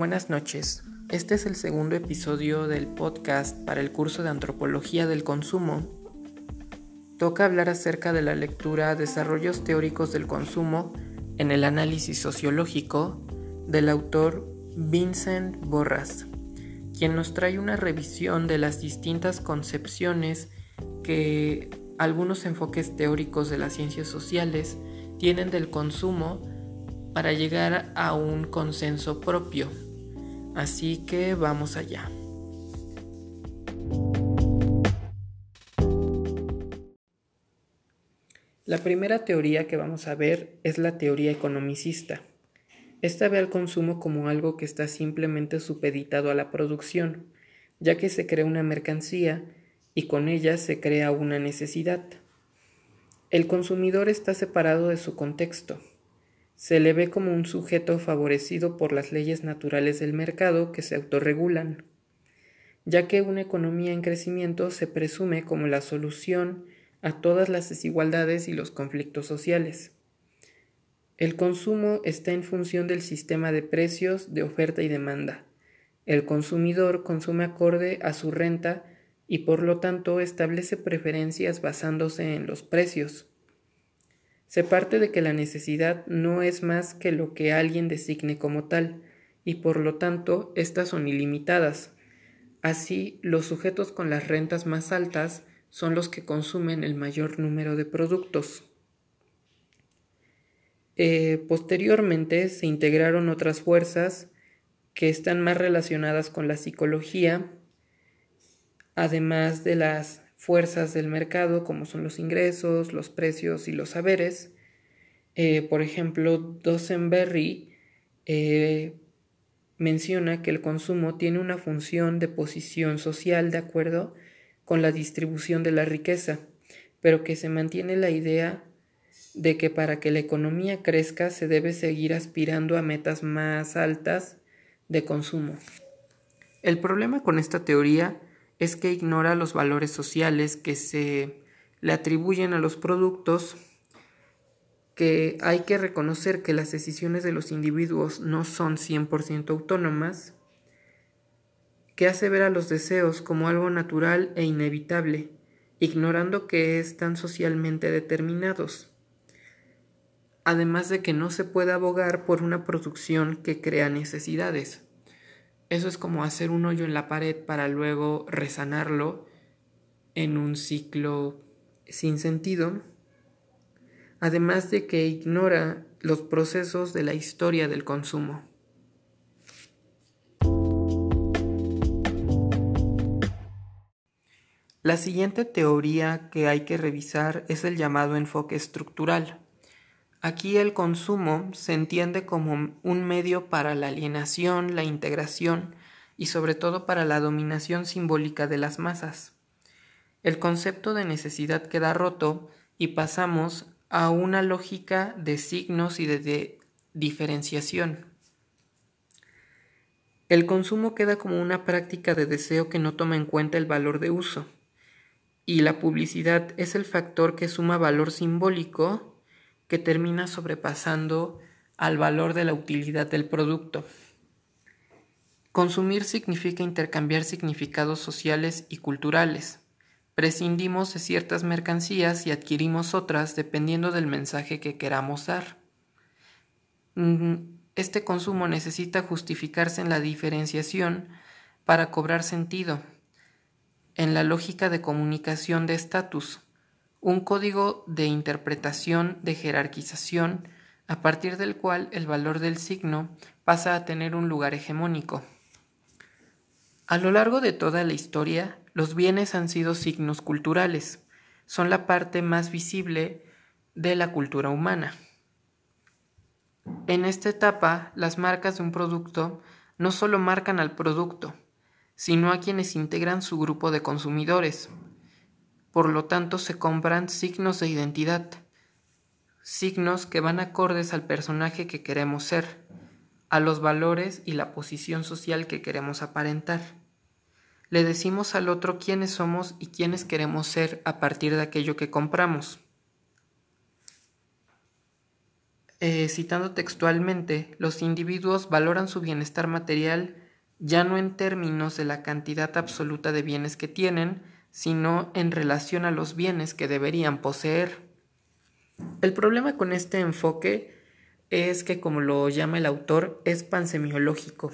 Buenas noches. Este es el segundo episodio del podcast para el curso de Antropología del Consumo. Toca hablar acerca de la lectura Desarrollos teóricos del consumo en el análisis sociológico del autor Vincent Borras, quien nos trae una revisión de las distintas concepciones que algunos enfoques teóricos de las ciencias sociales tienen del consumo para llegar a un consenso propio. Así que vamos allá. La primera teoría que vamos a ver es la teoría economicista. Esta ve al consumo como algo que está simplemente supeditado a la producción, ya que se crea una mercancía y con ella se crea una necesidad. El consumidor está separado de su contexto, se le ve como un sujeto favorecido por las leyes naturales del mercado que se autorregulan, ya que una economía en crecimiento se presume como la solución a todas las desigualdades y los conflictos sociales. El consumo está en función del sistema de precios, de oferta y demanda. El consumidor consume acorde a su renta y por lo tanto establece preferencias basándose en los precios. Se parte de que la necesidad no es más que lo que alguien designe como tal, y por lo tanto éstas son ilimitadas. Así, los sujetos con las rentas más altas son los que consumen el mayor número de productos. Eh, posteriormente se integraron otras fuerzas que están más relacionadas con la psicología, además de las fuerzas del mercado como son los ingresos, los precios y los saberes. Eh, por ejemplo, Dosenberry eh, menciona que el consumo tiene una función de posición social de acuerdo con la distribución de la riqueza, pero que se mantiene la idea de que para que la economía crezca se debe seguir aspirando a metas más altas de consumo. El problema con esta teoría es que ignora los valores sociales que se le atribuyen a los productos, que hay que reconocer que las decisiones de los individuos no son 100% autónomas, que hace ver a los deseos como algo natural e inevitable, ignorando que están socialmente determinados, además de que no se puede abogar por una producción que crea necesidades. Eso es como hacer un hoyo en la pared para luego resanarlo en un ciclo sin sentido, además de que ignora los procesos de la historia del consumo. La siguiente teoría que hay que revisar es el llamado enfoque estructural. Aquí el consumo se entiende como un medio para la alienación, la integración y sobre todo para la dominación simbólica de las masas. El concepto de necesidad queda roto y pasamos a una lógica de signos y de, diferenciación. El consumo queda como una práctica de deseo que no toma en cuenta el valor de uso, y la publicidad es el factor que suma valor simbólico que termina sobrepasando al valor de la utilidad del producto. Consumir significa intercambiar significados sociales y culturales. Prescindimos de ciertas mercancías y adquirimos otras dependiendo del mensaje que queramos dar. Mm, este consumo necesita justificarse en la diferenciación para cobrar sentido, en la lógica de comunicación de estatus, un código de interpretación de jerarquización a partir del cual el valor del signo pasa a tener un lugar hegemónico. A lo largo de toda la historia, los bienes han sido signos culturales, son la parte más visible de la cultura humana. En esta etapa, las marcas de un producto no solo marcan al producto, sino a quienes integran su grupo de consumidores, por lo tanto se compran signos de identidad, signos que van acordes al personaje que queremos ser, a los valores y la posición social que queremos aparentar. Le decimos al otro quiénes somos y quiénes queremos ser a partir de aquello que compramos. eh, citando textualmente, los individuos valoran su bienestar material ya no en términos de la cantidad absoluta de bienes que tienen, sino en relación a los bienes que deberían poseer. El problema con este enfoque es que, como lo llama el autor, es pansemiológico,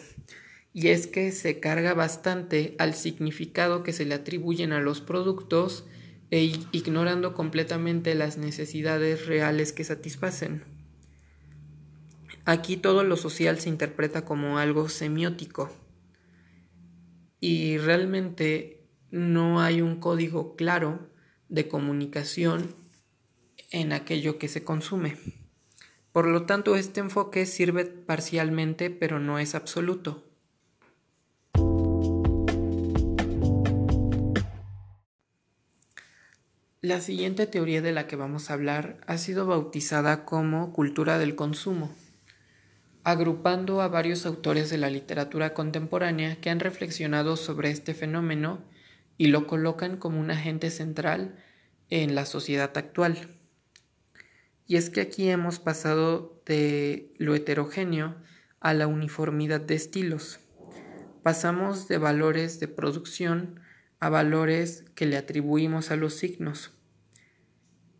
y es que se carga bastante al significado que se le atribuyen a los productos e ignorando completamente las necesidades reales que satisfacen. Aquí todo lo social se interpreta como algo semiótico y realmente no hay un código claro de comunicación en aquello que se consume. Por lo tanto, este enfoque sirve parcialmente, pero no es absoluto. La siguiente teoría de la que vamos a hablar ha sido bautizada como cultura del consumo, agrupando a varios autores de la literatura contemporánea que han reflexionado sobre este fenómeno y lo colocan como un agente central en la sociedad actual. Y es que aquí hemos pasado de lo heterogéneo a la uniformidad de estilos. Pasamos de valores de producción a valores que le atribuimos a los signos.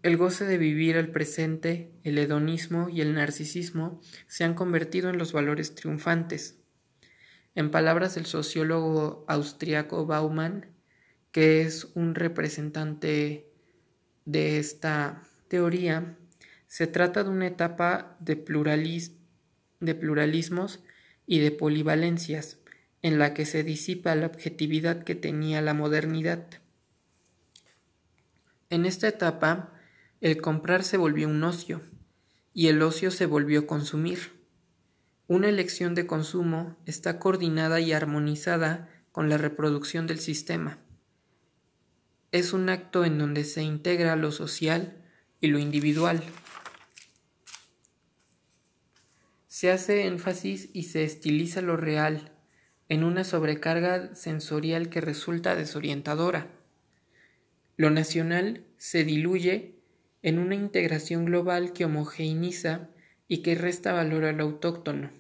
El goce de vivir el presente, el hedonismo y el narcisismo se han convertido en los valores triunfantes. En palabras del sociólogo austriaco Baumann, que es un representante de esta teoría, se trata de una etapa de, de pluralismos y de polivalencias, en la que se disipa la objetividad que tenía la modernidad. En esta etapa, el comprar se volvió un ocio y el ocio se volvió consumir. Una elección de consumo está coordinada y armonizada con la reproducción del sistema. Es un acto en donde se integra lo social y lo individual. Se hace énfasis y se estiliza lo real en una sobrecarga sensorial que resulta desorientadora. Lo nacional se diluye en una integración global que homogeneiza y que resta valor al autóctono.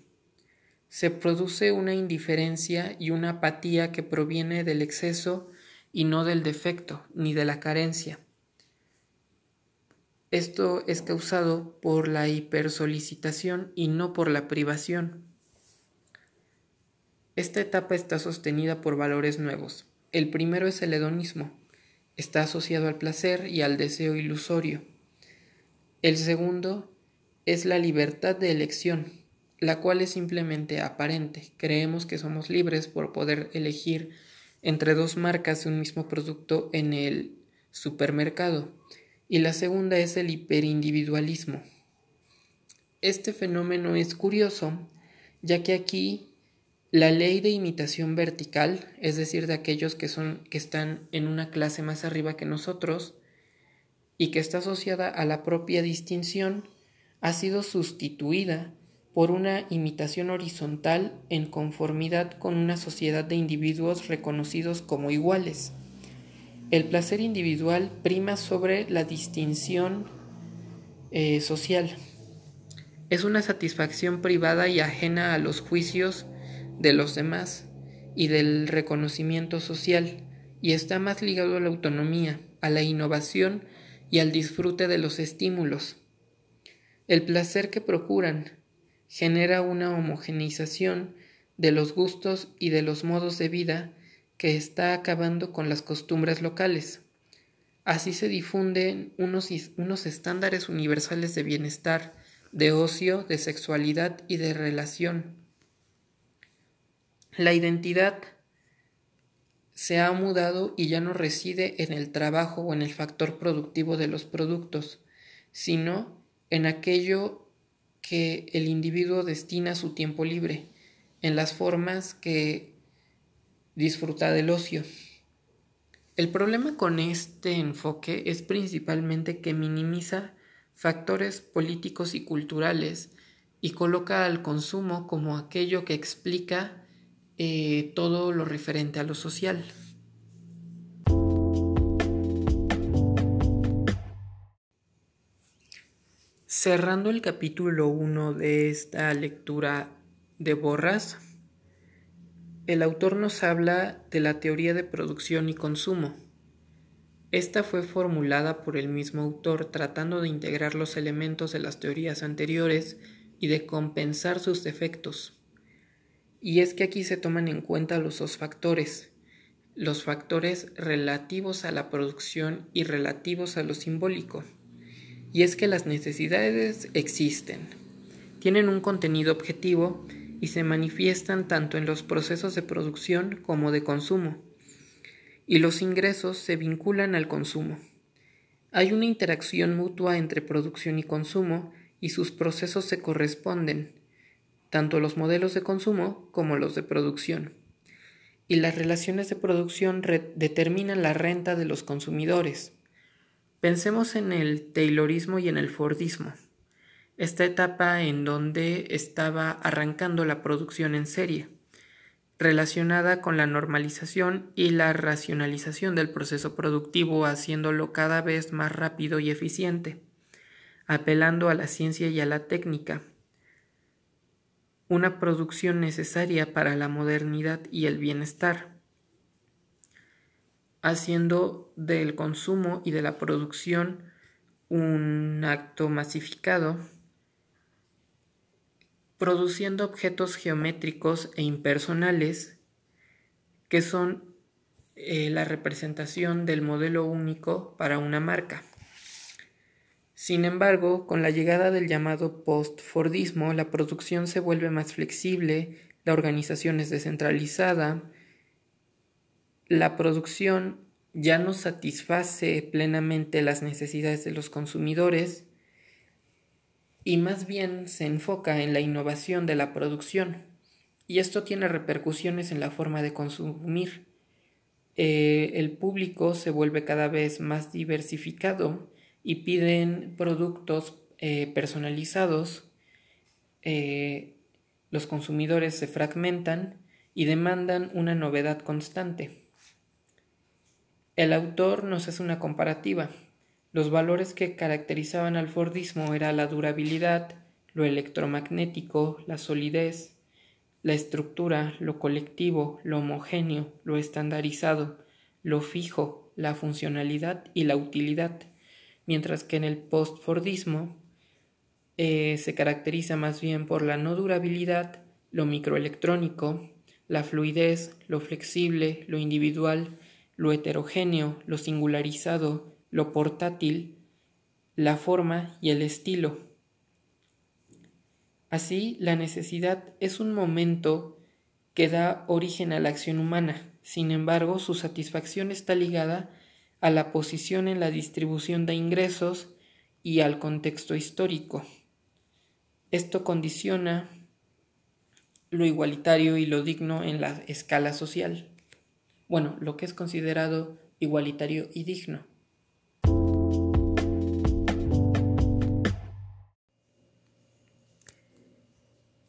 Se produce una indiferencia y una apatía que proviene del exceso y no del defecto ni de la carencia. Esto es causado por la hipersolicitación y no por la privación. Esta etapa está sostenida por valores nuevos. El primero es el hedonismo. Está asociado al placer y al deseo ilusorio. El segundo es la libertad de elección, la cual es simplemente aparente. Creemos que somos libres por poder elegir entre dos marcas de un mismo producto en el supermercado. Y la segunda es el hiperindividualismo. Este fenómeno es curioso, ya que aquí la ley de imitación vertical, es decir, de aquellos que son que están en una clase más arriba que nosotros, y que está asociada a la propia distinción, ha sido sustituida por una imitación horizontal en conformidad con una sociedad de individuos reconocidos como iguales. El placer individual prima sobre la distinción eh, social. Es una satisfacción privada y ajena a los juicios de los demás y del reconocimiento social, y está más ligado a la autonomía, a la innovación y al disfrute de los estímulos. El placer que procuran genera una homogeneización de los gustos y de los modos de vida que está acabando con las costumbres locales. Así se difunden unos, unos estándares universales de bienestar, de ocio, de sexualidad y de relación. La identidad se ha mudado y ya no reside en el trabajo o en el factor productivo de los productos, sino en aquello que el individuo destina su tiempo libre, en las formas que disfruta del ocio. El problema con este enfoque es principalmente que minimiza factores políticos y culturales y coloca al consumo como aquello que explica eh, todo lo referente a lo social. Cerrando el capítulo 1 de esta lectura de Borras, el autor nos habla de la teoría de producción y consumo. Esta fue formulada por el mismo autor tratando de integrar los elementos de las teorías anteriores y de compensar sus defectos. Y es que aquí se toman en cuenta los dos factores, los factores relativos a la producción y relativos a lo simbólico. Y es que las necesidades existen, tienen un contenido objetivo y se manifiestan tanto en los procesos de producción como de consumo. Y los ingresos se vinculan al consumo. Hay una interacción mutua entre producción y consumo y sus procesos se corresponden, tanto los modelos de consumo como los de producción. Y las relaciones de producción determinan la renta de los consumidores. Pensemos en el Taylorismo y en el Fordismo, esta etapa en donde estaba arrancando la producción en serie, relacionada con la normalización y la racionalización del proceso productivo, haciéndolo cada vez más rápido y eficiente, apelando a la ciencia y a la técnica, una producción necesaria para la modernidad y el bienestar haciendo del consumo y de la producción un acto masificado, produciendo objetos geométricos e impersonales que son eh, la representación del modelo único para una marca. Sin embargo, con la llegada del llamado post-Fordismo, la producción se vuelve más flexible, la organización es descentralizada, la producción ya no satisface plenamente las necesidades de los consumidores y más bien se enfoca en la innovación de la producción. Y esto tiene repercusiones en la forma de consumir. Eh, el público se vuelve cada vez más diversificado y piden productos eh, personalizados. Eh, los consumidores se fragmentan y demandan una novedad constante. El autor nos hace una comparativa. Los valores que caracterizaban al Fordismo era la durabilidad, lo electromagnético, la solidez, la estructura, lo colectivo, lo homogéneo, lo estandarizado, lo fijo, la funcionalidad y la utilidad, mientras que en el post-Fordismo eh, se caracteriza más bien por la no durabilidad, lo microelectrónico, la fluidez, lo flexible, lo individual, lo heterogéneo, lo singularizado, lo portátil, la forma y el estilo. Así, la necesidad es un momento que da origen a la acción humana, sin embargo, su satisfacción está ligada a la posición en la distribución de ingresos y al contexto histórico. Esto condiciona lo igualitario y lo digno en la escala social bueno, lo que es considerado igualitario y digno.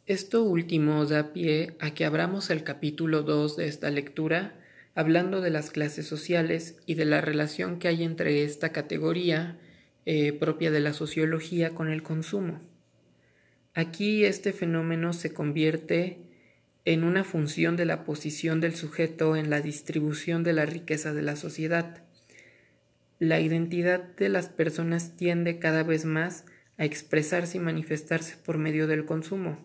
Esto último da pie a que abramos el capítulo 2 de esta lectura hablando de las clases sociales y de la relación que hay entre esta categoría eh, propia de la sociología con el consumo. Aquí este fenómeno se convierte en una función de la posición del sujeto en la distribución de la riqueza de la sociedad. La identidad de las personas tiende cada vez más a expresarse y manifestarse por medio del consumo,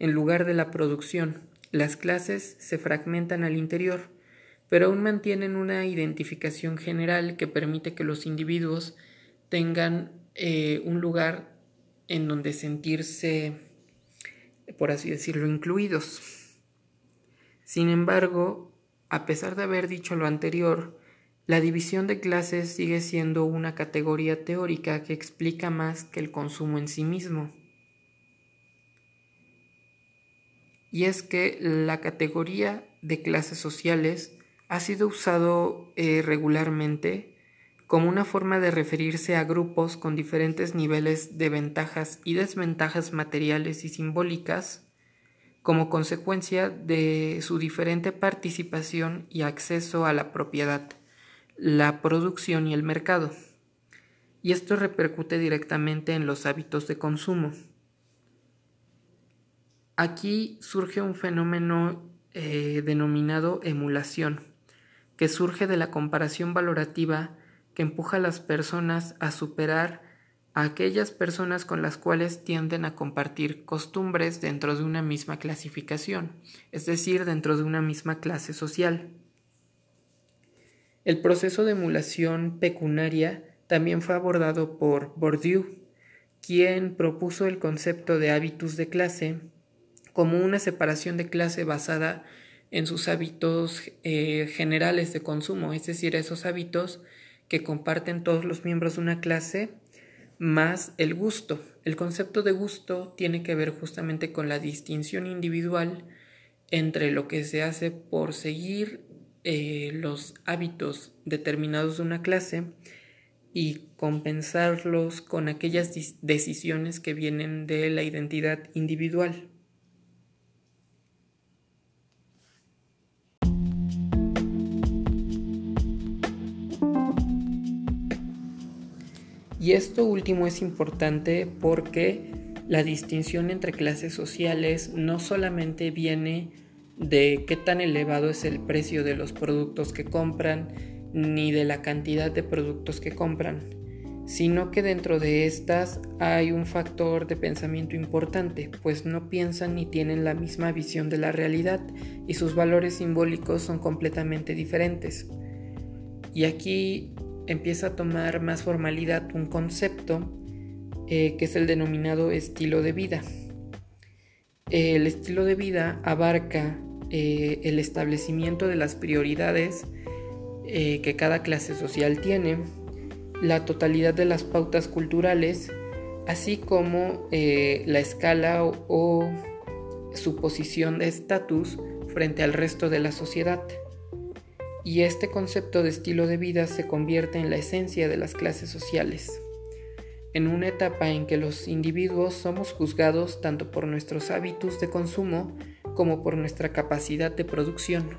en lugar de la producción. Las clases se fragmentan al interior, pero aún mantienen una identificación general que permite que los individuos tengan eh, un lugar en donde sentirse, por así decirlo, incluidos. Sin embargo, a pesar de haber dicho lo anterior, la división de clases sigue siendo una categoría teórica que explica más que el consumo en sí mismo. Y es que la categoría de clases sociales ha sido usado eh, regularmente como una forma de referirse a grupos con diferentes niveles de ventajas y desventajas materiales y simbólicas como consecuencia de su diferente participación y acceso a la propiedad, la producción y el mercado. y esto repercute directamente en los hábitos de consumo. Aquí surge un fenómeno eh, denominado emulación, que surge de la comparación valorativa que empuja a las personas a superar a aquellas personas con las cuales tienden a compartir costumbres dentro de una misma clasificación, es decir, dentro de una misma clase social. El proceso de emulación pecunaria también fue abordado por Bourdieu, quien propuso el concepto de hábitos de clase como una separación de clase basada en sus hábitos eh, generales de consumo, es decir, esos hábitos que comparten todos los miembros de una clase, más el gusto. El concepto de gusto tiene que ver justamente con la distinción individual entre lo que se hace por seguir eh, los hábitos determinados de una clase y compensarlos con aquellas decisiones que vienen de la identidad individual. Y esto último es importante porque la distinción entre clases sociales no solamente viene de qué tan elevado es el precio de los productos que compran, ni de la cantidad de productos que compran, sino que dentro de estas hay un factor de pensamiento importante, pues no piensan ni tienen la misma visión de la realidad y sus valores simbólicos son completamente diferentes. Y aquí empieza a tomar más formalidad un concepto eh, que es el denominado estilo de vida. El estilo de vida abarca eh, el establecimiento de las prioridades eh, que cada clase social tiene, la totalidad de las pautas culturales, así como la escala o su posición de estatus frente al resto de la sociedad y este concepto de estilo de vida se convierte en la esencia de las clases sociales, en una etapa en que los individuos somos juzgados tanto por nuestros hábitos de consumo como por nuestra capacidad de producción.